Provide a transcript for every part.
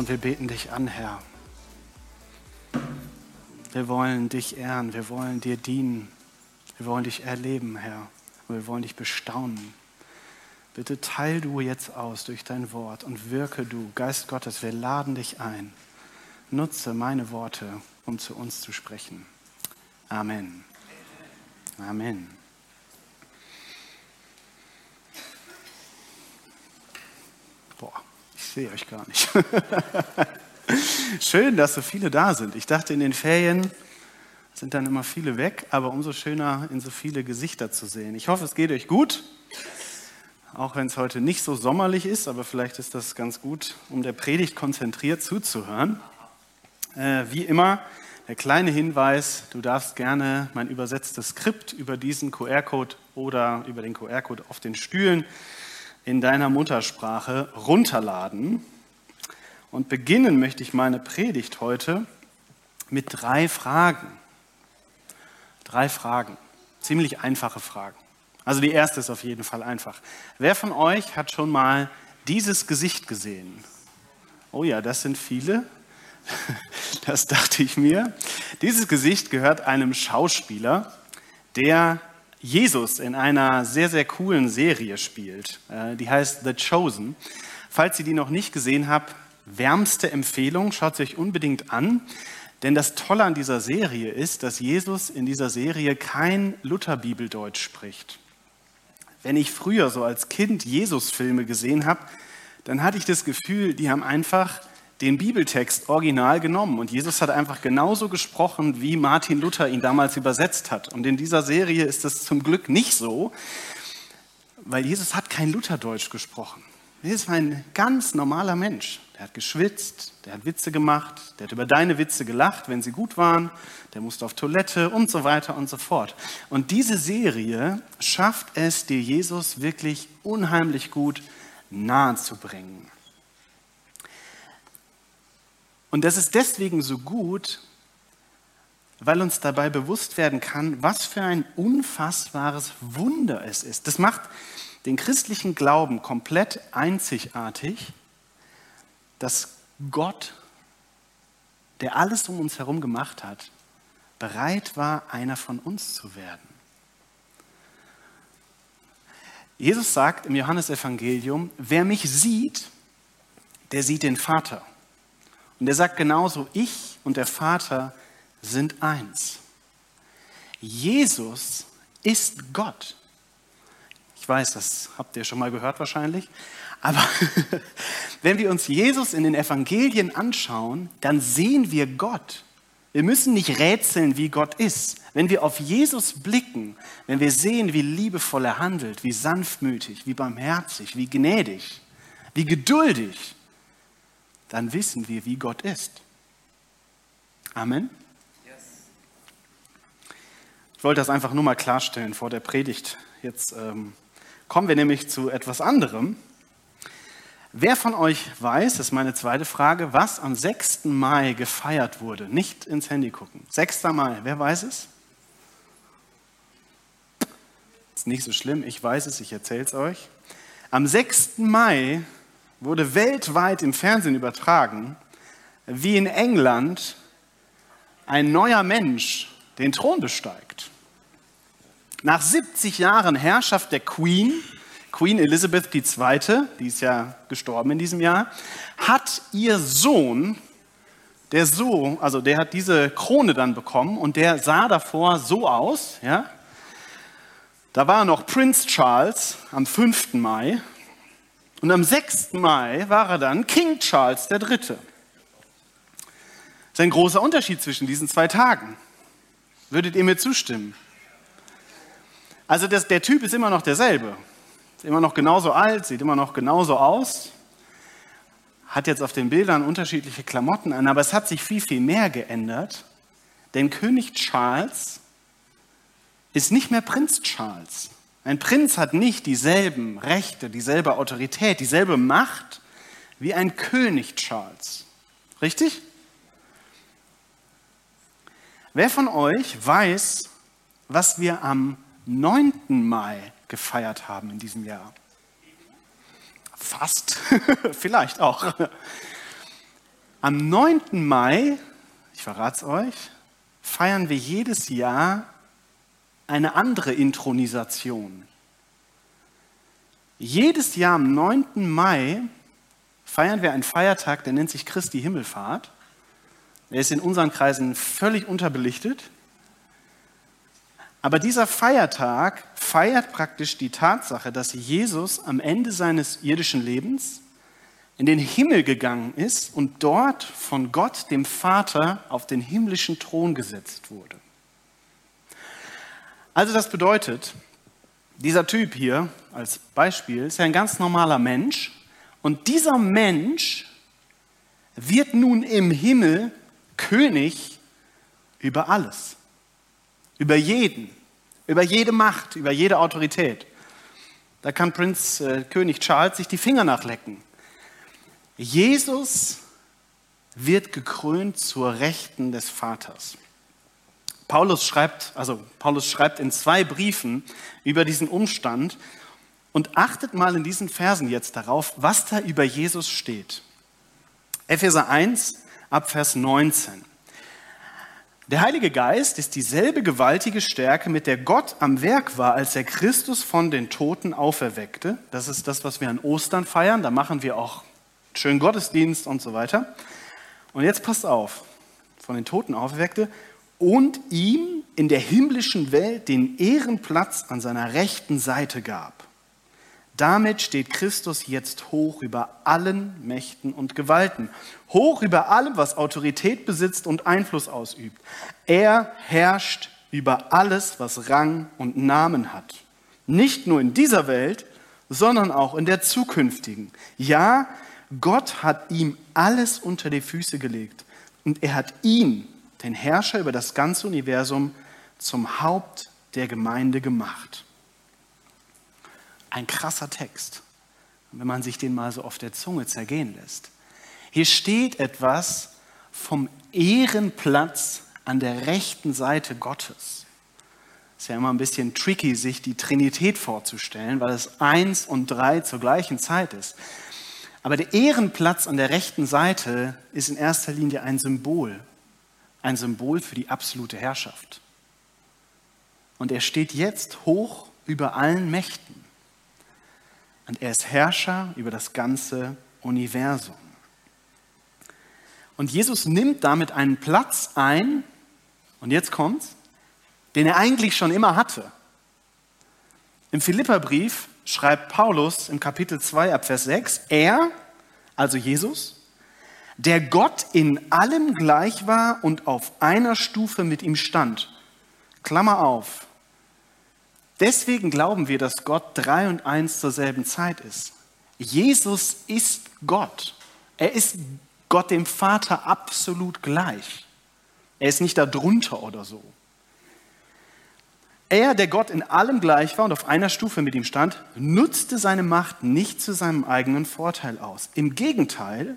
Und wir beten dich an, Herr. Wir wollen dich ehren, wir wollen dir dienen, wir wollen dich erleben, Herr. Und wir wollen dich bestaunen. Bitte teil du jetzt aus durch dein Wort und wirke du, Geist Gottes, wir laden dich ein. Nutze meine Worte, um zu uns zu sprechen. Amen. Amen. Boah, ich sehe euch gar nicht. Schön, dass so viele da sind. Ich dachte, in den Ferien sind dann immer viele weg, aber umso schöner, in so viele Gesichter zu sehen. Ich hoffe, es geht euch gut, auch wenn es heute nicht so sommerlich ist, aber vielleicht ist das ganz gut, um der Predigt konzentriert zuzuhören. Äh, wie immer, der kleine Hinweis, du darfst gerne mein übersetztes Skript über diesen QR-Code oder über den QR-Code auf den Stühlen in deiner Muttersprache runterladen. Und beginnen möchte ich meine Predigt heute mit drei Fragen. Drei Fragen, ziemlich einfache Fragen. Also die erste ist auf jeden Fall einfach. Wer von euch hat schon mal dieses Gesicht gesehen? Oh ja, das sind viele. Das dachte ich mir. Dieses Gesicht gehört einem Schauspieler, der Jesus in einer sehr, sehr coolen Serie spielt. Äh, die heißt The Chosen. Falls ihr die noch nicht gesehen habt, wärmste Empfehlung, schaut sie euch unbedingt an. Denn das Tolle an dieser Serie ist, dass Jesus in dieser Serie kein Lutherbibeldeutsch spricht. Wenn ich früher so als Kind Jesus-Filme gesehen habe, dann hatte ich das Gefühl, die haben einfach den Bibeltext original genommen und Jesus hat einfach genauso gesprochen, wie Martin Luther ihn damals übersetzt hat. Und in dieser Serie ist das zum Glück nicht so, weil Jesus hat kein Lutherdeutsch gesprochen. Jesus war ein ganz normaler Mensch. Der hat geschwitzt, der hat Witze gemacht, der hat über deine Witze gelacht, wenn sie gut waren, der musste auf Toilette und so weiter und so fort. Und diese Serie schafft es dir, Jesus wirklich unheimlich gut nahe zu bringen. Und das ist deswegen so gut, weil uns dabei bewusst werden kann, was für ein unfassbares Wunder es ist. Das macht den christlichen Glauben komplett einzigartig, dass Gott, der alles um uns herum gemacht hat, bereit war, einer von uns zu werden. Jesus sagt im Johannesevangelium, wer mich sieht, der sieht den Vater. Und er sagt genauso, ich und der Vater sind eins. Jesus ist Gott. Ich weiß, das habt ihr schon mal gehört wahrscheinlich. Aber wenn wir uns Jesus in den Evangelien anschauen, dann sehen wir Gott. Wir müssen nicht rätseln, wie Gott ist. Wenn wir auf Jesus blicken, wenn wir sehen, wie liebevoll er handelt, wie sanftmütig, wie barmherzig, wie gnädig, wie geduldig, dann wissen wir, wie Gott ist. Amen. Ich wollte das einfach nur mal klarstellen vor der Predigt. Jetzt ähm, kommen wir nämlich zu etwas anderem. Wer von euch weiß, das ist meine zweite Frage, was am 6. Mai gefeiert wurde? Nicht ins Handy gucken. 6. Mai, wer weiß es? Ist nicht so schlimm, ich weiß es, ich erzähle es euch. Am 6. Mai wurde weltweit im Fernsehen übertragen, wie in England ein neuer Mensch den Thron besteigt. Nach 70 Jahren Herrschaft der Queen, Queen Elizabeth II., die ist ja gestorben in diesem Jahr, hat ihr Sohn, der so, also der hat diese Krone dann bekommen und der sah davor so aus, ja. Da war noch Prince Charles am 5. Mai und am 6. Mai war er dann King Charles III. Das ist ein großer Unterschied zwischen diesen zwei Tagen. Würdet ihr mir zustimmen? Also das, der Typ ist immer noch derselbe. Ist immer noch genauso alt, sieht immer noch genauso aus. Hat jetzt auf den Bildern unterschiedliche Klamotten an, aber es hat sich viel, viel mehr geändert. Denn König Charles ist nicht mehr Prinz Charles. Ein Prinz hat nicht dieselben Rechte, dieselbe Autorität, dieselbe Macht wie ein König Charles. Richtig? Wer von euch weiß, was wir am 9. Mai gefeiert haben in diesem Jahr? Fast, vielleicht auch. Am 9. Mai, ich verrate es euch, feiern wir jedes Jahr eine andere Intronisation. Jedes Jahr am 9. Mai feiern wir einen Feiertag, der nennt sich Christi Himmelfahrt. Er ist in unseren Kreisen völlig unterbelichtet. Aber dieser Feiertag feiert praktisch die Tatsache, dass Jesus am Ende seines irdischen Lebens in den Himmel gegangen ist und dort von Gott, dem Vater, auf den himmlischen Thron gesetzt wurde. Also das bedeutet, dieser Typ hier als Beispiel ist ja ein ganz normaler Mensch und dieser Mensch wird nun im Himmel König über alles, über jeden, über jede Macht, über jede Autorität. Da kann Prinz äh, König Charles sich die Finger nachlecken. Jesus wird gekrönt zur Rechten des Vaters. Paulus schreibt, also Paulus schreibt in zwei Briefen über diesen Umstand und achtet mal in diesen Versen jetzt darauf, was da über Jesus steht. Epheser 1 ab Vers 19. Der Heilige Geist ist dieselbe gewaltige Stärke, mit der Gott am Werk war, als er Christus von den Toten auferweckte. Das ist das, was wir an Ostern feiern. Da machen wir auch schönen Gottesdienst und so weiter. Und jetzt passt auf, von den Toten auferweckte und ihm in der himmlischen Welt den Ehrenplatz an seiner rechten Seite gab. Damit steht Christus jetzt hoch über allen Mächten und Gewalten, hoch über allem, was Autorität besitzt und Einfluss ausübt. Er herrscht über alles, was Rang und Namen hat. Nicht nur in dieser Welt, sondern auch in der zukünftigen. Ja, Gott hat ihm alles unter die Füße gelegt und er hat ihn den Herrscher über das ganze Universum, zum Haupt der Gemeinde gemacht. Ein krasser Text, wenn man sich den mal so auf der Zunge zergehen lässt. Hier steht etwas vom Ehrenplatz an der rechten Seite Gottes. Ist ja immer ein bisschen tricky, sich die Trinität vorzustellen, weil es eins und drei zur gleichen Zeit ist. Aber der Ehrenplatz an der rechten Seite ist in erster Linie ein Symbol ein Symbol für die absolute Herrschaft. Und er steht jetzt hoch über allen Mächten. Und er ist Herrscher über das ganze Universum. Und Jesus nimmt damit einen Platz ein, und jetzt kommt's, den er eigentlich schon immer hatte. Im Philipperbrief schreibt Paulus im Kapitel 2 ab Vers 6, er, also Jesus, der Gott in allem gleich war und auf einer Stufe mit ihm stand. Klammer auf. Deswegen glauben wir, dass Gott drei und eins zur selben Zeit ist. Jesus ist Gott. Er ist Gott dem Vater absolut gleich. Er ist nicht darunter oder so. Er, der Gott in allem gleich war und auf einer Stufe mit ihm stand, nutzte seine Macht nicht zu seinem eigenen Vorteil aus. Im Gegenteil,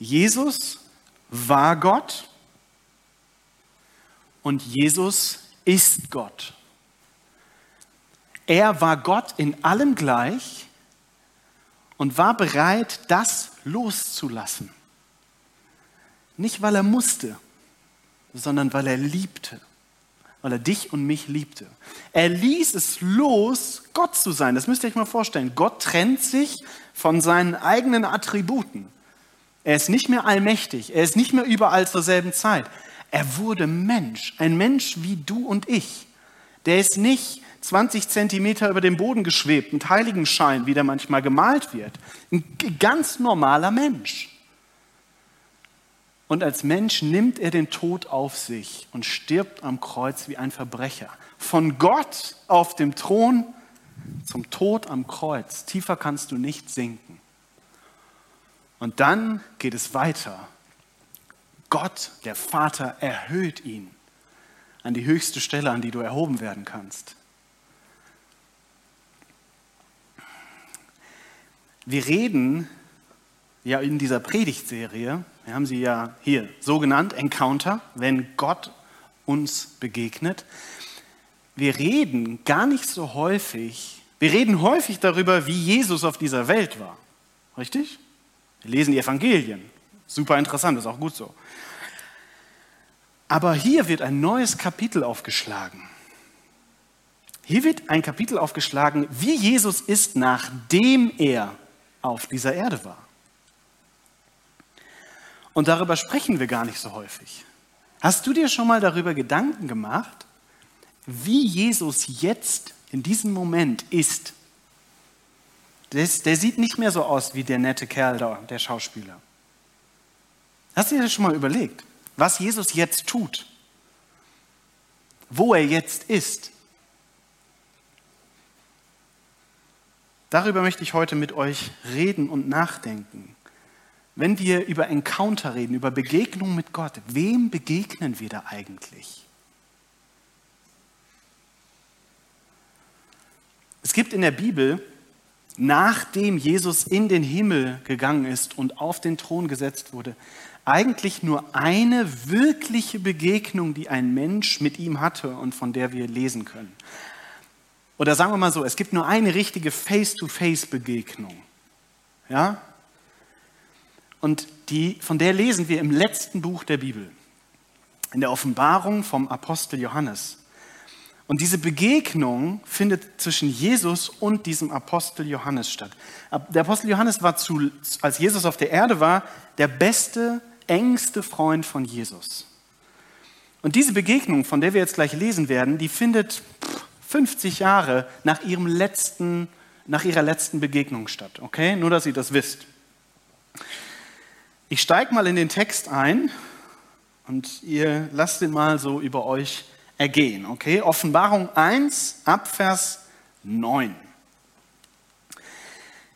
Jesus war Gott und Jesus ist Gott. Er war Gott in allem gleich und war bereit, das loszulassen. Nicht, weil er musste, sondern weil er liebte, weil er dich und mich liebte. Er ließ es los, Gott zu sein. Das müsst ihr euch mal vorstellen. Gott trennt sich von seinen eigenen Attributen. Er ist nicht mehr allmächtig. Er ist nicht mehr überall zur selben Zeit. Er wurde Mensch. Ein Mensch wie du und ich. Der ist nicht 20 Zentimeter über dem Boden geschwebt mit Heiligenschein, wie der manchmal gemalt wird. Ein ganz normaler Mensch. Und als Mensch nimmt er den Tod auf sich und stirbt am Kreuz wie ein Verbrecher. Von Gott auf dem Thron zum Tod am Kreuz. Tiefer kannst du nicht sinken. Und dann geht es weiter. Gott, der Vater, erhöht ihn an die höchste Stelle, an die du erhoben werden kannst. Wir reden ja in dieser Predigtserie, wir haben sie ja hier so genannt, Encounter, wenn Gott uns begegnet. Wir reden gar nicht so häufig, wir reden häufig darüber, wie Jesus auf dieser Welt war. Richtig? Wir lesen die Evangelien. Super interessant, ist auch gut so. Aber hier wird ein neues Kapitel aufgeschlagen. Hier wird ein Kapitel aufgeschlagen, wie Jesus ist, nachdem er auf dieser Erde war. Und darüber sprechen wir gar nicht so häufig. Hast du dir schon mal darüber Gedanken gemacht, wie Jesus jetzt in diesem Moment ist? Der, der sieht nicht mehr so aus wie der nette Kerl da, der Schauspieler. Hast du dir das schon mal überlegt, was Jesus jetzt tut? Wo er jetzt ist? Darüber möchte ich heute mit euch reden und nachdenken. Wenn wir über Encounter reden, über Begegnung mit Gott, wem begegnen wir da eigentlich? Es gibt in der Bibel, nachdem Jesus in den Himmel gegangen ist und auf den Thron gesetzt wurde, eigentlich nur eine wirkliche Begegnung, die ein Mensch mit ihm hatte und von der wir lesen können. Oder sagen wir mal so, es gibt nur eine richtige Face-to-Face-Begegnung. Ja? Und die, von der lesen wir im letzten Buch der Bibel, in der Offenbarung vom Apostel Johannes. Und diese Begegnung findet zwischen Jesus und diesem Apostel Johannes statt. Der Apostel Johannes war, zu, als Jesus auf der Erde war, der beste, engste Freund von Jesus. Und diese Begegnung, von der wir jetzt gleich lesen werden, die findet 50 Jahre nach, ihrem letzten, nach ihrer letzten Begegnung statt. Okay? Nur, dass ihr das wisst. Ich steige mal in den Text ein und ihr lasst ihn mal so über euch ergehen. Okay? Offenbarung 1 Abvers 9.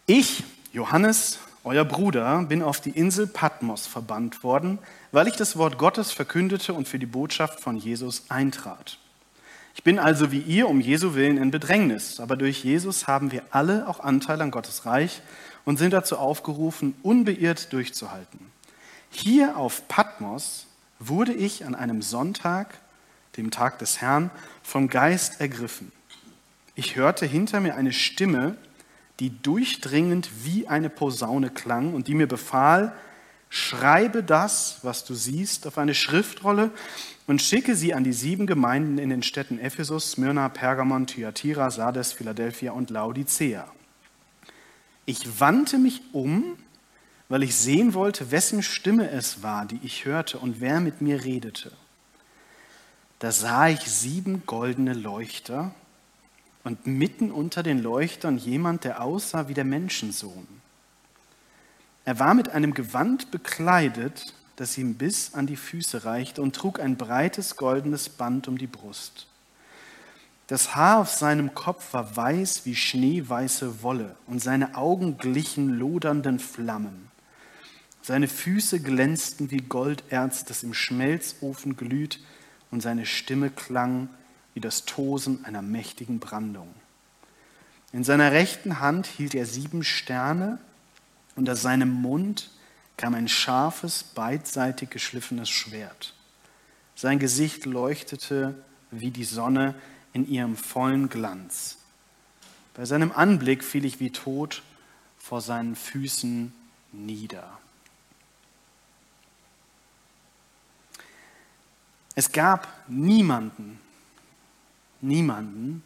Ich, Johannes, euer Bruder, bin auf die Insel Patmos verbannt worden, weil ich das Wort Gottes verkündete und für die Botschaft von Jesus eintrat. Ich bin also wie ihr um Jesu willen in Bedrängnis, aber durch Jesus haben wir alle auch Anteil an Gottes Reich und sind dazu aufgerufen, unbeirrt durchzuhalten. Hier auf Patmos wurde ich an einem Sonntag, dem Tag des Herrn, vom Geist ergriffen. Ich hörte hinter mir eine Stimme, die durchdringend wie eine Posaune klang und die mir befahl, schreibe das, was du siehst, auf eine Schriftrolle und schicke sie an die sieben Gemeinden in den Städten Ephesus, Smyrna, Pergamon, Thyatira, Sardes, Philadelphia und Laodicea. Ich wandte mich um, weil ich sehen wollte, wessen Stimme es war, die ich hörte und wer mit mir redete. Da sah ich sieben goldene Leuchter und mitten unter den Leuchtern jemand, der aussah wie der Menschensohn. Er war mit einem Gewand bekleidet, das ihm bis an die Füße reichte und trug ein breites goldenes Band um die Brust. Das Haar auf seinem Kopf war weiß wie schneeweiße Wolle und seine Augen glichen lodernden Flammen. Seine Füße glänzten wie Golderz, das im Schmelzofen glüht, und seine Stimme klang wie das Tosen einer mächtigen Brandung. In seiner rechten Hand hielt er sieben Sterne und aus seinem Mund kam ein scharfes, beidseitig geschliffenes Schwert. Sein Gesicht leuchtete wie die Sonne in ihrem vollen Glanz. Bei seinem Anblick fiel ich wie tot vor seinen Füßen nieder. Es gab niemanden, niemanden,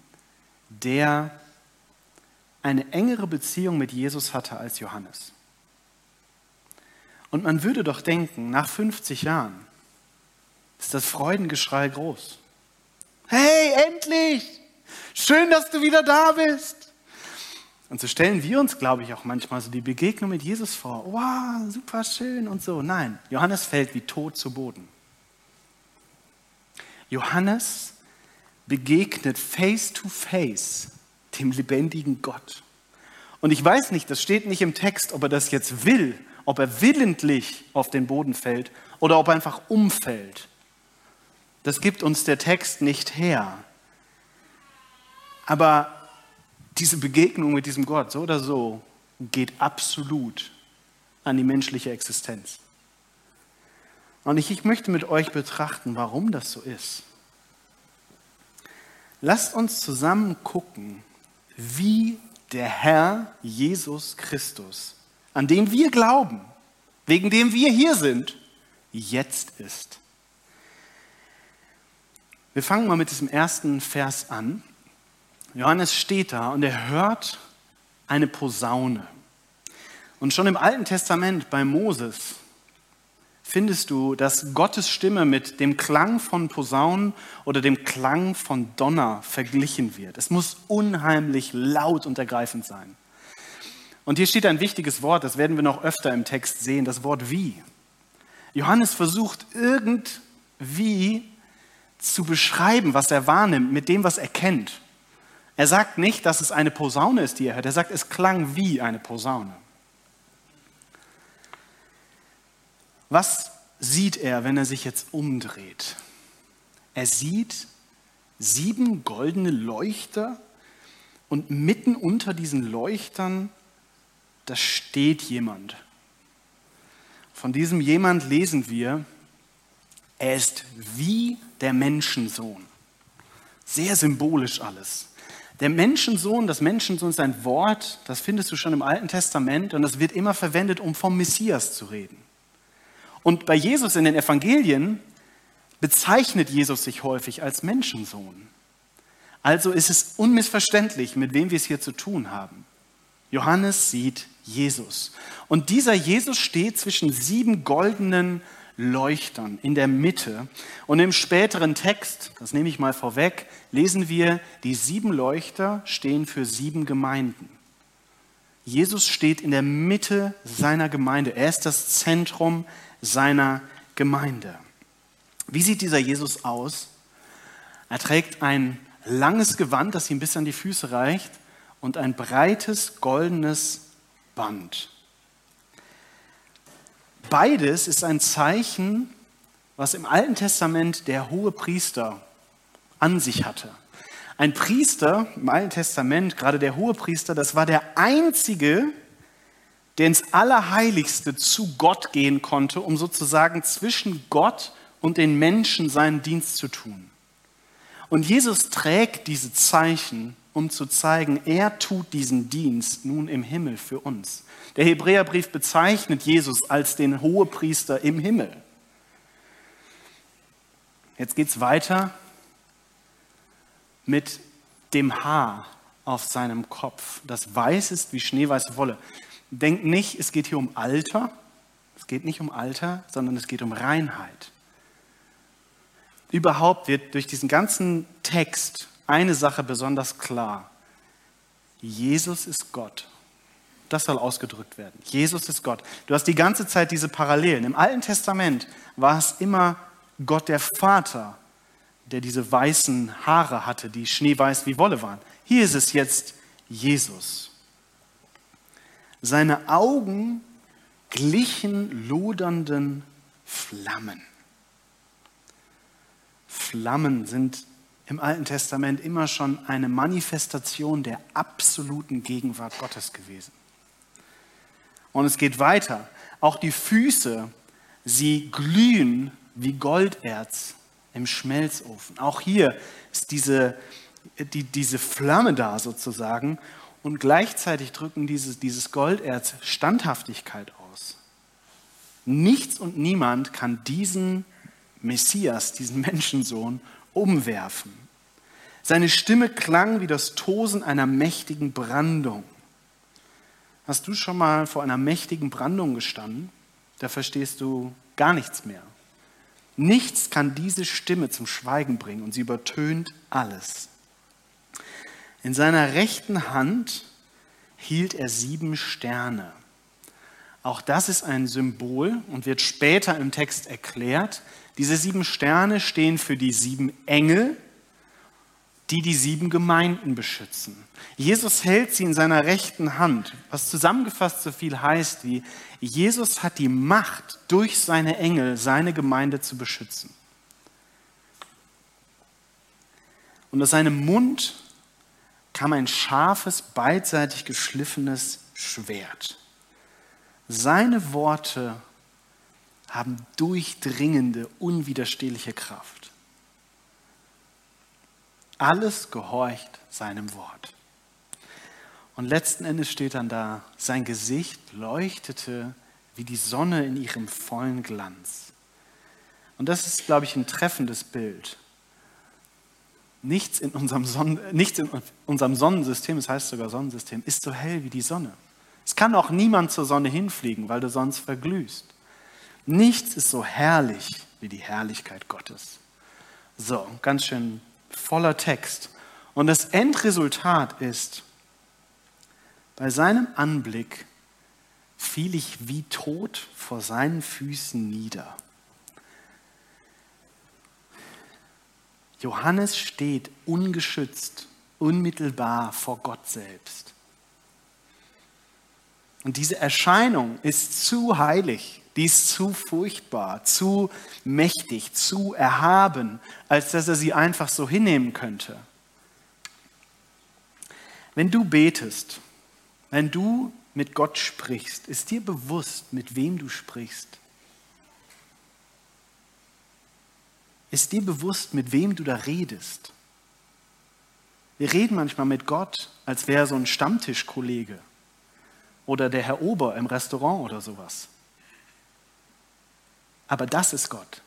der eine engere Beziehung mit Jesus hatte als Johannes. Und man würde doch denken, nach 50 Jahren ist das Freudengeschrei groß. Hey, endlich! Schön, dass du wieder da bist. Und so stellen wir uns, glaube ich, auch manchmal so die Begegnung mit Jesus vor. Wow, super schön und so. Nein, Johannes fällt wie tot zu Boden. Johannes begegnet face to face dem lebendigen Gott. Und ich weiß nicht, das steht nicht im Text, ob er das jetzt will, ob er willentlich auf den Boden fällt oder ob er einfach umfällt. Das gibt uns der Text nicht her. Aber diese Begegnung mit diesem Gott, so oder so, geht absolut an die menschliche Existenz. Und ich, ich möchte mit euch betrachten, warum das so ist. Lasst uns zusammen gucken, wie der Herr Jesus Christus, an den wir glauben, wegen dem wir hier sind, jetzt ist. Wir fangen mal mit diesem ersten Vers an. Johannes steht da und er hört eine Posaune. Und schon im Alten Testament bei Moses findest du, dass Gottes Stimme mit dem Klang von Posaunen oder dem Klang von Donner verglichen wird. Es muss unheimlich laut und ergreifend sein. Und hier steht ein wichtiges Wort, das werden wir noch öfter im Text sehen, das Wort wie. Johannes versucht irgendwie zu beschreiben, was er wahrnimmt, mit dem, was er kennt. Er sagt nicht, dass es eine Posaune ist, die er hört. Er sagt, es klang wie eine Posaune. Was sieht er, wenn er sich jetzt umdreht? Er sieht sieben goldene Leuchter und mitten unter diesen Leuchtern, da steht jemand. Von diesem jemand lesen wir, er ist wie der Menschensohn. Sehr symbolisch alles. Der Menschensohn, das Menschensohn ist ein Wort, das findest du schon im Alten Testament und das wird immer verwendet, um vom Messias zu reden. Und bei Jesus in den Evangelien bezeichnet Jesus sich häufig als Menschensohn. Also ist es unmissverständlich, mit wem wir es hier zu tun haben. Johannes sieht Jesus. Und dieser Jesus steht zwischen sieben goldenen Leuchtern in der Mitte. Und im späteren Text, das nehme ich mal vorweg, lesen wir, die sieben Leuchter stehen für sieben Gemeinden. Jesus steht in der Mitte seiner Gemeinde. Er ist das Zentrum seiner Gemeinde. Wie sieht dieser Jesus aus? Er trägt ein langes Gewand, das ihm bis an die Füße reicht, und ein breites goldenes Band. Beides ist ein Zeichen, was im Alten Testament der hohe Priester an sich hatte. Ein Priester im Alten Testament, gerade der hohe Priester, das war der einzige, der ins Allerheiligste zu Gott gehen konnte, um sozusagen zwischen Gott und den Menschen seinen Dienst zu tun. Und Jesus trägt diese Zeichen, um zu zeigen, er tut diesen Dienst nun im Himmel für uns. Der Hebräerbrief bezeichnet Jesus als den Hohepriester im Himmel. Jetzt geht es weiter mit dem Haar auf seinem Kopf, das weiß ist wie schneeweiße Wolle. Denkt nicht, es geht hier um Alter. Es geht nicht um Alter, sondern es geht um Reinheit. Überhaupt wird durch diesen ganzen Text eine Sache besonders klar. Jesus ist Gott. Das soll ausgedrückt werden. Jesus ist Gott. Du hast die ganze Zeit diese Parallelen. Im Alten Testament war es immer Gott der Vater, der diese weißen Haare hatte, die schneeweiß wie Wolle waren. Hier ist es jetzt Jesus. Seine Augen glichen lodernden Flammen. Flammen sind im Alten Testament immer schon eine Manifestation der absoluten Gegenwart Gottes gewesen. Und es geht weiter. Auch die Füße, sie glühen wie Golderz im Schmelzofen. Auch hier ist diese, die, diese Flamme da sozusagen und gleichzeitig drücken dieses, dieses Golderz Standhaftigkeit aus. Nichts und niemand kann diesen Messias, diesen Menschensohn, umwerfen. Seine Stimme klang wie das Tosen einer mächtigen Brandung. Hast du schon mal vor einer mächtigen Brandung gestanden? da verstehst du gar nichts mehr. Nichts kann diese Stimme zum Schweigen bringen und sie übertönt alles. In seiner rechten Hand hielt er sieben Sterne. Auch das ist ein Symbol und wird später im Text erklärt. Diese sieben Sterne stehen für die sieben Engel, die die sieben Gemeinden beschützen. Jesus hält sie in seiner rechten Hand, was zusammengefasst so viel heißt wie, Jesus hat die Macht, durch seine Engel seine Gemeinde zu beschützen. Und aus seinem Mund kam ein scharfes, beidseitig geschliffenes Schwert. Seine Worte haben durchdringende, unwiderstehliche Kraft. Alles gehorcht seinem Wort. Und letzten Endes steht dann da, sein Gesicht leuchtete wie die Sonne in ihrem vollen Glanz. Und das ist, glaube ich, ein treffendes Bild. Nichts in unserem, Sonnen, nichts in unserem Sonnensystem, das heißt sogar Sonnensystem, ist so hell wie die Sonne. Es kann auch niemand zur Sonne hinfliegen, weil du sonst verglühst. Nichts ist so herrlich wie die Herrlichkeit Gottes. So, ganz schön voller Text. Und das Endresultat ist, bei seinem Anblick fiel ich wie tot vor seinen Füßen nieder. Johannes steht ungeschützt, unmittelbar vor Gott selbst. Und diese Erscheinung ist zu heilig, die ist zu furchtbar, zu mächtig, zu erhaben, als dass er sie einfach so hinnehmen könnte. Wenn du betest, wenn du mit Gott sprichst, ist dir bewusst, mit wem du sprichst? Ist dir bewusst, mit wem du da redest? Wir reden manchmal mit Gott, als wäre er so ein Stammtischkollege oder der Herr Ober im Restaurant oder sowas. Aber das ist Gott.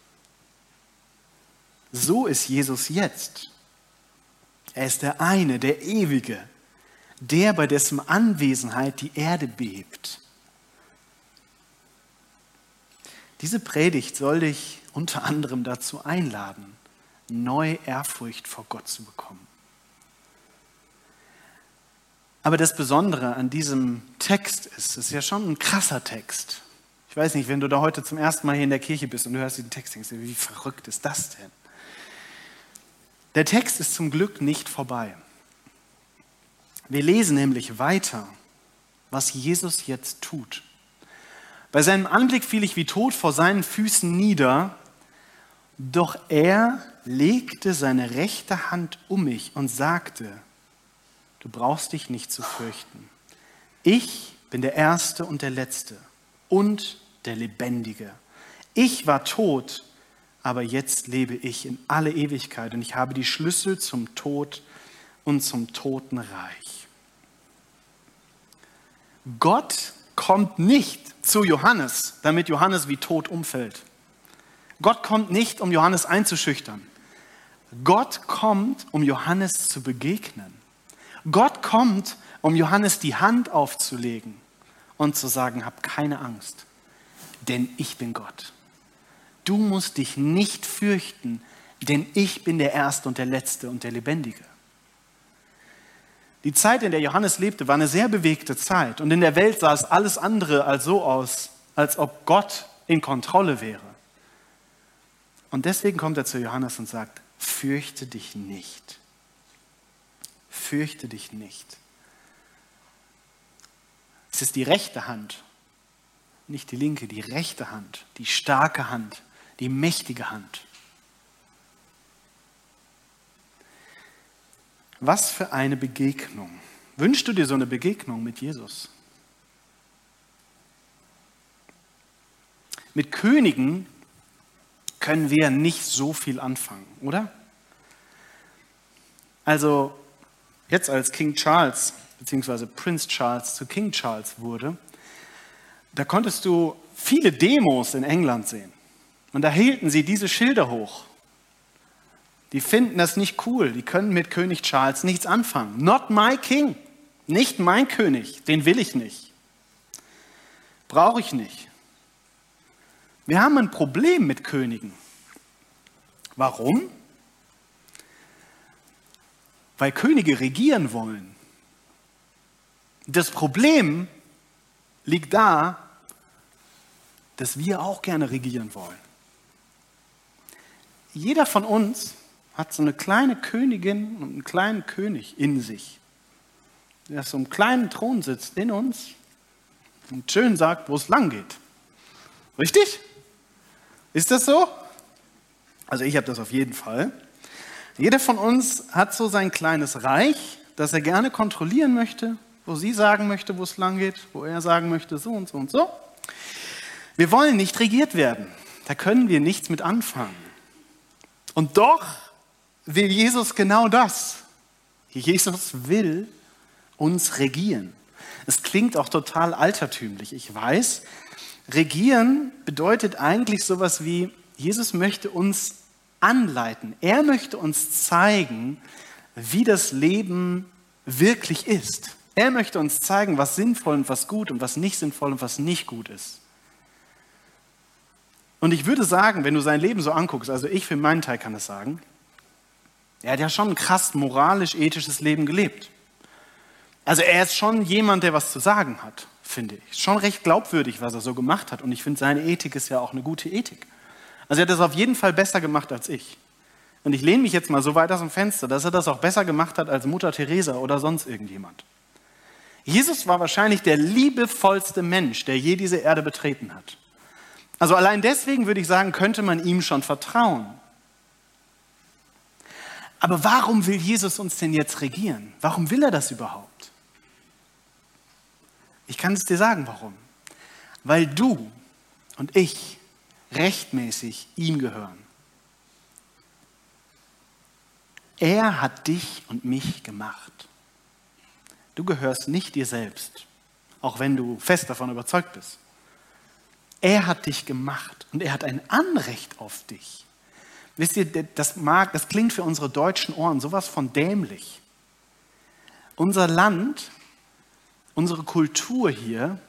So ist Jesus jetzt. Er ist der eine, der ewige, der, bei dessen Anwesenheit die Erde bebt. Diese Predigt soll dich unter anderem dazu einladen, neue Ehrfurcht vor Gott zu bekommen. Aber das Besondere an diesem Text ist, es ist ja schon ein krasser Text. Ich weiß nicht, wenn du da heute zum ersten Mal hier in der Kirche bist und du hörst diesen Text, denkst du, wie verrückt ist das denn? Der Text ist zum Glück nicht vorbei. Wir lesen nämlich weiter, was Jesus jetzt tut. Bei seinem Anblick fiel ich wie tot vor seinen Füßen nieder, doch er legte seine rechte Hand um mich und sagte, Du brauchst dich nicht zu fürchten. Ich bin der Erste und der Letzte und der Lebendige. Ich war tot, aber jetzt lebe ich in alle Ewigkeit und ich habe die Schlüssel zum Tod und zum Totenreich. Gott kommt nicht zu Johannes, damit Johannes wie tot umfällt. Gott kommt nicht, um Johannes einzuschüchtern. Gott kommt, um Johannes zu begegnen. Gott kommt, um Johannes die Hand aufzulegen und zu sagen, hab keine Angst, denn ich bin Gott. Du musst dich nicht fürchten, denn ich bin der Erste und der Letzte und der Lebendige. Die Zeit, in der Johannes lebte, war eine sehr bewegte Zeit und in der Welt sah es alles andere als so aus, als ob Gott in Kontrolle wäre. Und deswegen kommt er zu Johannes und sagt, fürchte dich nicht fürchte dich nicht. Es ist die rechte Hand, nicht die linke, die rechte Hand, die starke Hand, die mächtige Hand. Was für eine Begegnung. Wünschst du dir so eine Begegnung mit Jesus? Mit Königen können wir nicht so viel anfangen, oder? Also Jetzt als King Charles bzw. Prince Charles zu King Charles wurde, da konntest du viele Demos in England sehen. Und da hielten sie diese Schilder hoch. Die finden das nicht cool. Die können mit König Charles nichts anfangen. Not my king. Nicht mein König. Den will ich nicht. Brauche ich nicht. Wir haben ein Problem mit Königen. Warum? Weil Könige regieren wollen. Das Problem liegt da, dass wir auch gerne regieren wollen. Jeder von uns hat so eine kleine Königin und einen kleinen König in sich, der auf so einem kleinen Thron sitzt in uns und schön sagt, wo es lang geht. Richtig? Ist das so? Also ich habe das auf jeden Fall. Jeder von uns hat so sein kleines Reich, das er gerne kontrollieren möchte, wo sie sagen möchte, wo es lang geht, wo er sagen möchte, so und so und so. Wir wollen nicht regiert werden. Da können wir nichts mit anfangen. Und doch will Jesus genau das. Jesus will uns regieren. Es klingt auch total altertümlich, ich weiß. Regieren bedeutet eigentlich sowas wie, Jesus möchte uns anleiten. Er möchte uns zeigen, wie das Leben wirklich ist. Er möchte uns zeigen, was sinnvoll und was gut und was nicht sinnvoll und was nicht gut ist. Und ich würde sagen, wenn du sein Leben so anguckst, also ich für meinen Teil kann es sagen, er hat ja schon ein krass moralisch-ethisches Leben gelebt. Also er ist schon jemand, der was zu sagen hat, finde ich. Schon recht glaubwürdig, was er so gemacht hat. Und ich finde, seine Ethik ist ja auch eine gute Ethik. Also er hat das auf jeden Fall besser gemacht als ich. Und ich lehne mich jetzt mal so weit aus dem Fenster, dass er das auch besser gemacht hat als Mutter Teresa oder sonst irgendjemand. Jesus war wahrscheinlich der liebevollste Mensch, der je diese Erde betreten hat. Also allein deswegen würde ich sagen, könnte man ihm schon vertrauen. Aber warum will Jesus uns denn jetzt regieren? Warum will er das überhaupt? Ich kann es dir sagen, warum. Weil du und ich rechtmäßig ihm gehören. Er hat dich und mich gemacht. Du gehörst nicht dir selbst, auch wenn du fest davon überzeugt bist. Er hat dich gemacht und er hat ein Anrecht auf dich. Wisst ihr, das mag, das klingt für unsere deutschen Ohren sowas von dämlich. Unser Land, unsere Kultur hier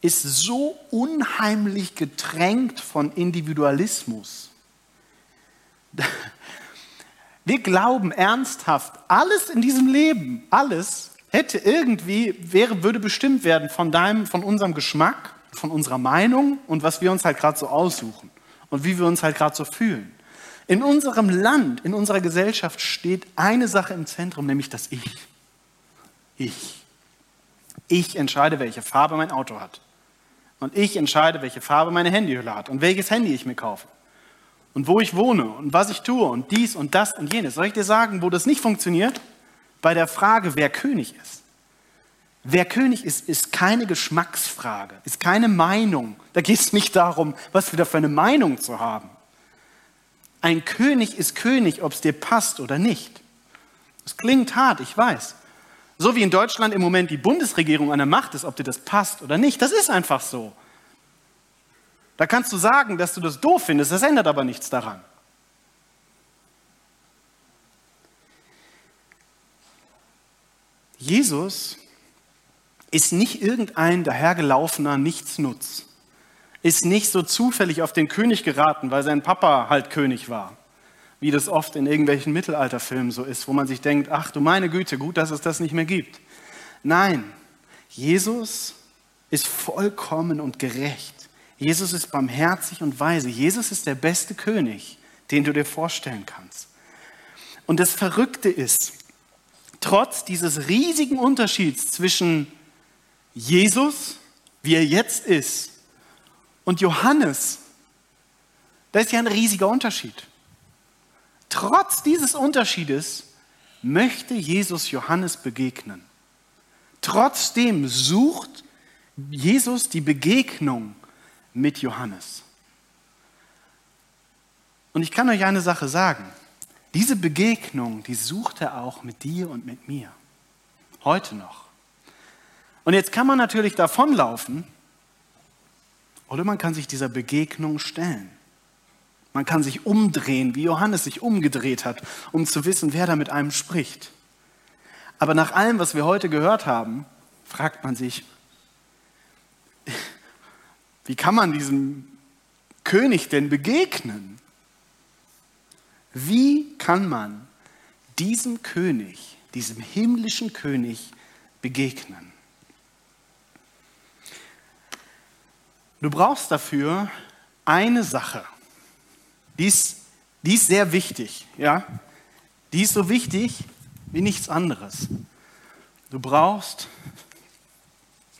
ist so unheimlich getränkt von Individualismus. Wir glauben ernsthaft, alles in diesem Leben, alles hätte irgendwie, wäre, würde bestimmt werden von deinem, von unserem Geschmack, von unserer Meinung und was wir uns halt gerade so aussuchen und wie wir uns halt gerade so fühlen. In unserem Land, in unserer Gesellschaft steht eine Sache im Zentrum, nämlich das Ich. Ich. Ich entscheide, welche Farbe mein Auto hat. Und ich entscheide, welche Farbe meine Handyhülle hat und welches Handy ich mir kaufe. Und wo ich wohne und was ich tue und dies und das und jenes. Soll ich dir sagen, wo das nicht funktioniert? Bei der Frage, wer König ist. Wer König ist, ist keine Geschmacksfrage, ist keine Meinung. Da geht es nicht darum, was wir da für eine Meinung zu haben. Ein König ist König, ob es dir passt oder nicht. Das klingt hart, ich weiß. So wie in Deutschland im Moment die Bundesregierung an der Macht ist, ob dir das passt oder nicht. Das ist einfach so. Da kannst du sagen, dass du das doof findest, das ändert aber nichts daran. Jesus ist nicht irgendein dahergelaufener Nichtsnutz. Ist nicht so zufällig auf den König geraten, weil sein Papa halt König war. Wie das oft in irgendwelchen Mittelalterfilmen so ist, wo man sich denkt, ach du meine Güte, gut, dass es das nicht mehr gibt. Nein, Jesus ist vollkommen und gerecht. Jesus ist barmherzig und weise. Jesus ist der beste König, den du dir vorstellen kannst. Und das Verrückte ist, trotz dieses riesigen Unterschieds zwischen Jesus, wie er jetzt ist, und Johannes, da ist ja ein riesiger Unterschied. Trotz dieses Unterschiedes möchte Jesus Johannes begegnen. Trotzdem sucht Jesus die Begegnung mit Johannes. Und ich kann euch eine Sache sagen. Diese Begegnung, die sucht er auch mit dir und mit mir. Heute noch. Und jetzt kann man natürlich davonlaufen oder man kann sich dieser Begegnung stellen. Man kann sich umdrehen, wie Johannes sich umgedreht hat, um zu wissen, wer da mit einem spricht. Aber nach allem, was wir heute gehört haben, fragt man sich, wie kann man diesem König denn begegnen? Wie kann man diesem König, diesem himmlischen König begegnen? Du brauchst dafür eine Sache. Die ist, die ist sehr wichtig. Ja? Die ist so wichtig wie nichts anderes. Du brauchst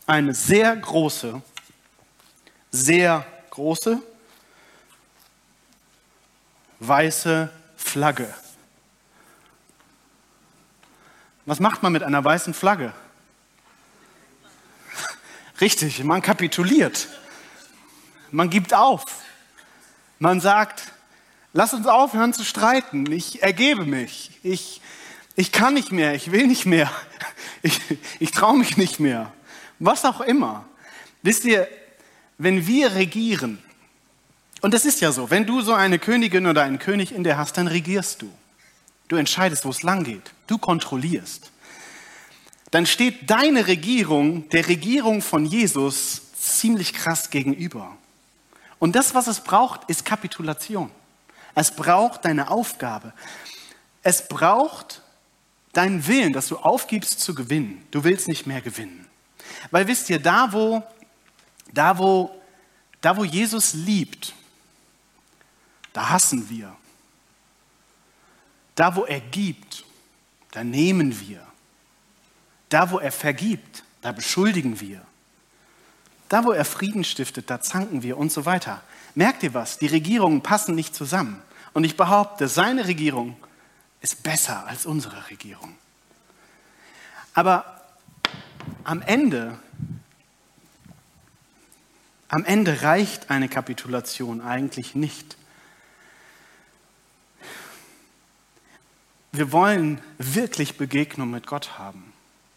eine sehr große, sehr große weiße Flagge. Was macht man mit einer weißen Flagge? Richtig, man kapituliert. Man gibt auf. Man sagt, lass uns aufhören zu streiten. Ich ergebe mich. Ich, ich kann nicht mehr. Ich will nicht mehr. Ich, ich traue mich nicht mehr. Was auch immer. Wisst ihr, wenn wir regieren, und es ist ja so, wenn du so eine Königin oder einen König in dir hast, dann regierst du. Du entscheidest, wo es lang geht. Du kontrollierst. Dann steht deine Regierung der Regierung von Jesus ziemlich krass gegenüber. Und das, was es braucht, ist Kapitulation. Es braucht deine Aufgabe. Es braucht deinen Willen, dass du aufgibst zu gewinnen. Du willst nicht mehr gewinnen. Weil wisst ihr, da wo, da wo, da wo Jesus liebt, da hassen wir. Da, wo er gibt, da nehmen wir. Da, wo er vergibt, da beschuldigen wir. Da, wo er Frieden stiftet, da zanken wir und so weiter. Merkt ihr was? Die Regierungen passen nicht zusammen. Und ich behaupte, seine Regierung ist besser als unsere Regierung. Aber am Ende, am Ende reicht eine Kapitulation eigentlich nicht. wir wollen wirklich Begegnung mit Gott haben.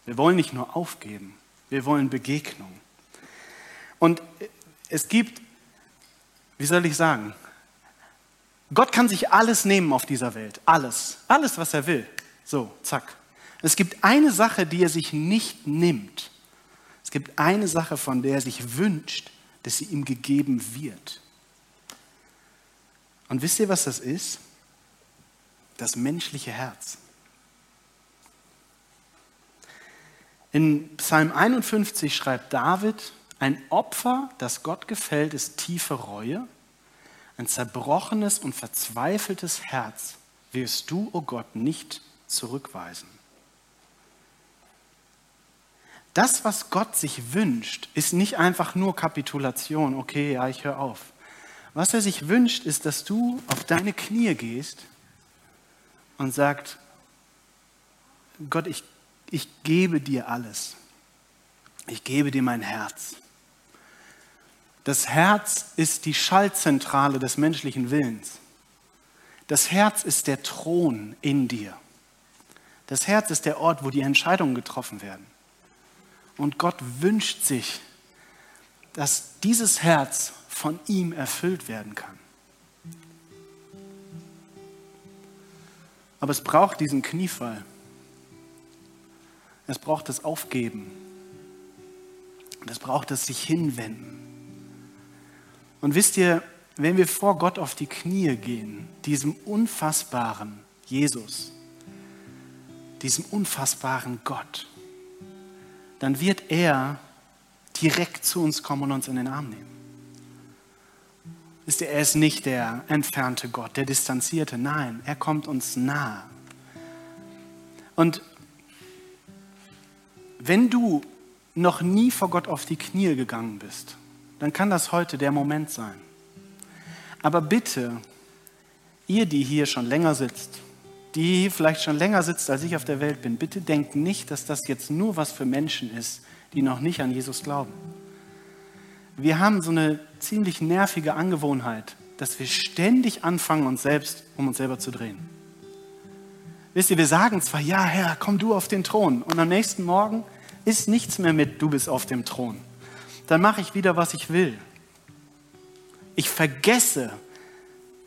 Wir wollen nicht nur aufgeben, wir wollen Begegnung. Und es gibt, wie soll ich sagen, Gott kann sich alles nehmen auf dieser Welt, alles, alles, was er will. So, zack. Es gibt eine Sache, die er sich nicht nimmt. Es gibt eine Sache, von der er sich wünscht, dass sie ihm gegeben wird. Und wisst ihr, was das ist? das menschliche Herz. In Psalm 51 schreibt David, ein Opfer, das Gott gefällt, ist tiefe Reue. Ein zerbrochenes und verzweifeltes Herz wirst du, o oh Gott, nicht zurückweisen. Das, was Gott sich wünscht, ist nicht einfach nur Kapitulation, okay, ja, ich höre auf. Was er sich wünscht, ist, dass du auf deine Knie gehst und sagt, Gott, ich, ich gebe dir alles. Ich gebe dir mein Herz. Das Herz ist die Schaltzentrale des menschlichen Willens. Das Herz ist der Thron in dir. Das Herz ist der Ort, wo die Entscheidungen getroffen werden. Und Gott wünscht sich, dass dieses Herz von ihm erfüllt werden kann. Aber es braucht diesen Kniefall. Es braucht das Aufgeben. Es braucht das sich hinwenden. Und wisst ihr, wenn wir vor Gott auf die Knie gehen, diesem unfassbaren Jesus, diesem unfassbaren Gott, dann wird er direkt zu uns kommen und uns in den Arm nehmen. Ihr, er ist nicht der entfernte Gott, der distanzierte. Nein, er kommt uns nahe. Und wenn du noch nie vor Gott auf die Knie gegangen bist, dann kann das heute der Moment sein. Aber bitte, ihr, die hier schon länger sitzt, die vielleicht schon länger sitzt, als ich auf der Welt bin, bitte denkt nicht, dass das jetzt nur was für Menschen ist, die noch nicht an Jesus glauben wir haben so eine ziemlich nervige Angewohnheit, dass wir ständig anfangen, uns selbst um uns selber zu drehen. Wisst ihr, wir sagen zwar, ja, Herr, komm du auf den Thron. Und am nächsten Morgen ist nichts mehr mit, du bist auf dem Thron. Dann mache ich wieder, was ich will. Ich vergesse,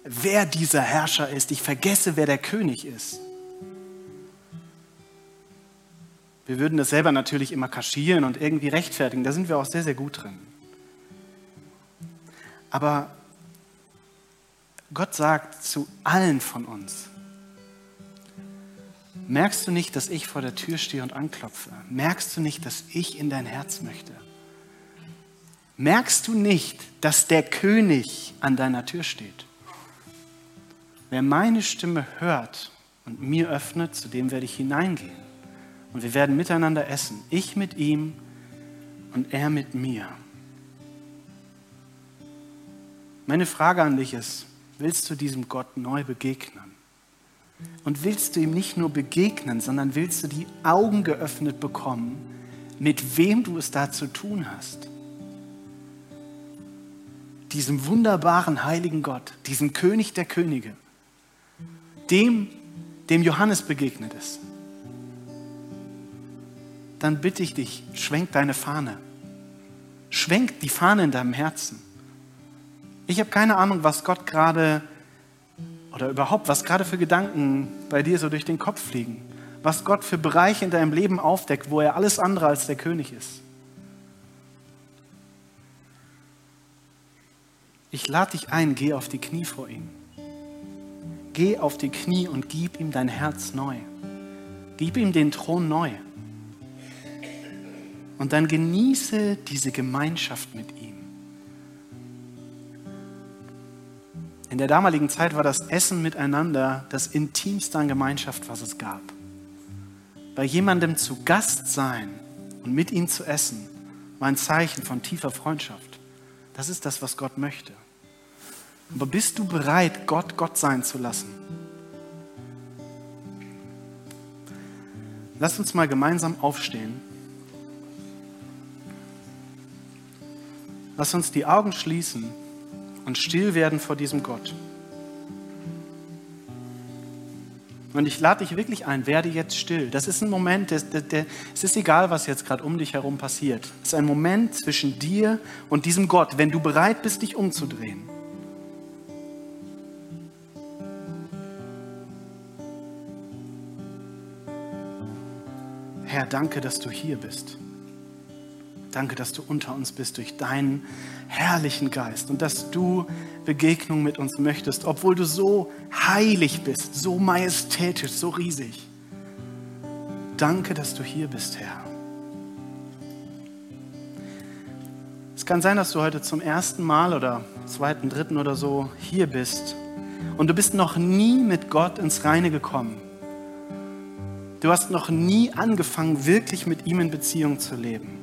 wer dieser Herrscher ist. Ich vergesse, wer der König ist. Wir würden das selber natürlich immer kaschieren und irgendwie rechtfertigen. Da sind wir auch sehr, sehr gut drin. Aber Gott sagt zu allen von uns, merkst du nicht, dass ich vor der Tür stehe und anklopfe? Merkst du nicht, dass ich in dein Herz möchte? Merkst du nicht, dass der König an deiner Tür steht? Wer meine Stimme hört und mir öffnet, zu dem werde ich hineingehen. Und wir werden miteinander essen. Ich mit ihm und er mit mir. Meine Frage an dich ist, willst du diesem Gott neu begegnen? Und willst du ihm nicht nur begegnen, sondern willst du die Augen geöffnet bekommen, mit wem du es da zu tun hast? Diesem wunderbaren heiligen Gott, diesem König der Könige, dem, dem Johannes begegnet ist. Dann bitte ich dich, schwenk deine Fahne. Schwenk die Fahne in deinem Herzen. Ich habe keine Ahnung, was Gott gerade oder überhaupt, was gerade für Gedanken bei dir so durch den Kopf fliegen. Was Gott für Bereiche in deinem Leben aufdeckt, wo er alles andere als der König ist. Ich lade dich ein, geh auf die Knie vor ihm. Geh auf die Knie und gib ihm dein Herz neu. Gib ihm den Thron neu. Und dann genieße diese Gemeinschaft mit ihm. In der damaligen Zeit war das Essen miteinander das intimste an Gemeinschaft, was es gab. Bei jemandem zu Gast sein und mit ihm zu essen, war ein Zeichen von tiefer Freundschaft. Das ist das, was Gott möchte. Aber bist du bereit, Gott Gott sein zu lassen? Lass uns mal gemeinsam aufstehen. Lass uns die Augen schließen und still werden vor diesem Gott. Und ich lade dich wirklich ein, werde jetzt still. Das ist ein Moment, der, der, der, es ist egal, was jetzt gerade um dich herum passiert. Es ist ein Moment zwischen dir und diesem Gott, wenn du bereit bist, dich umzudrehen. Herr, danke, dass du hier bist. Danke, dass du unter uns bist durch deinen herrlichen Geist und dass du Begegnung mit uns möchtest, obwohl du so heilig bist, so majestätisch, so riesig. Danke, dass du hier bist, Herr. Es kann sein, dass du heute zum ersten Mal oder zweiten, dritten oder so hier bist und du bist noch nie mit Gott ins Reine gekommen. Du hast noch nie angefangen, wirklich mit ihm in Beziehung zu leben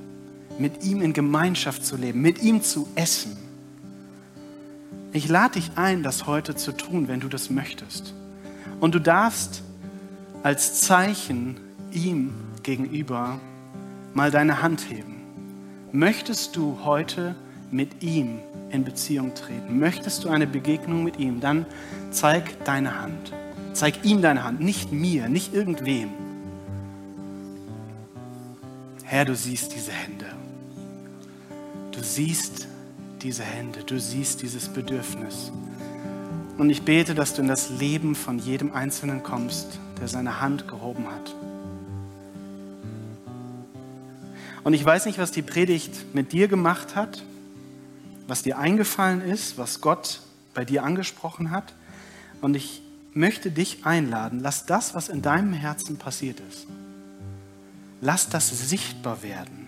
mit ihm in Gemeinschaft zu leben, mit ihm zu essen. Ich lade dich ein, das heute zu tun, wenn du das möchtest. Und du darfst als Zeichen ihm gegenüber mal deine Hand heben. Möchtest du heute mit ihm in Beziehung treten? Möchtest du eine Begegnung mit ihm? Dann zeig deine Hand. Zeig ihm deine Hand, nicht mir, nicht irgendwem. Herr, du siehst diese Hände. Du siehst diese Hände, du siehst dieses Bedürfnis. Und ich bete, dass du in das Leben von jedem Einzelnen kommst, der seine Hand gehoben hat. Und ich weiß nicht, was die Predigt mit dir gemacht hat, was dir eingefallen ist, was Gott bei dir angesprochen hat. Und ich möchte dich einladen, lass das, was in deinem Herzen passiert ist, lass das sichtbar werden.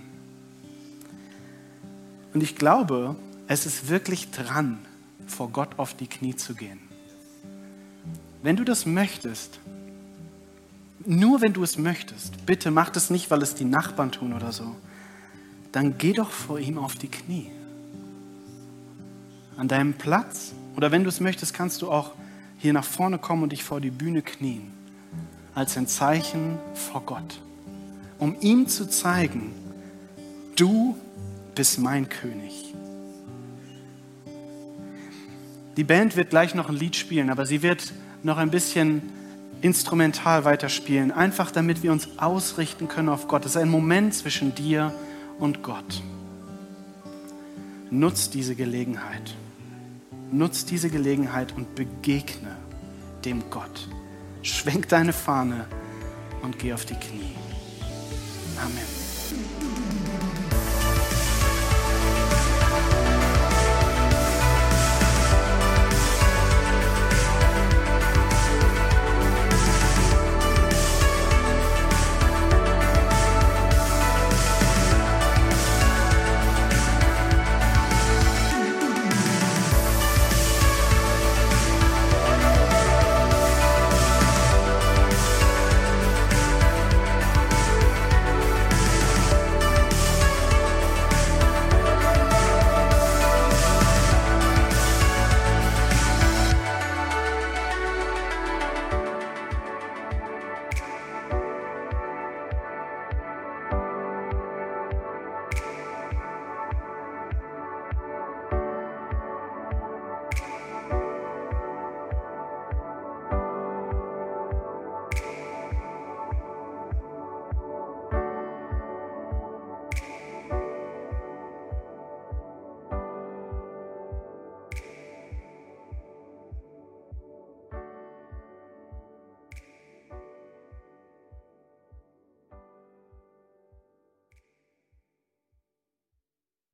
Und ich glaube, es ist wirklich dran, vor Gott auf die Knie zu gehen. Wenn du das möchtest, nur wenn du es möchtest, bitte mach das nicht, weil es die Nachbarn tun oder so, dann geh doch vor ihm auf die Knie. An deinem Platz oder wenn du es möchtest, kannst du auch hier nach vorne kommen und dich vor die Bühne knien, als ein Zeichen vor Gott, um ihm zu zeigen, du bist mein König. Die Band wird gleich noch ein Lied spielen, aber sie wird noch ein bisschen instrumental weiterspielen, einfach damit wir uns ausrichten können auf Gott. Es ist ein Moment zwischen dir und Gott. Nutz diese Gelegenheit. Nutz diese Gelegenheit und begegne dem Gott. Schwenk deine Fahne und geh auf die Knie. Amen.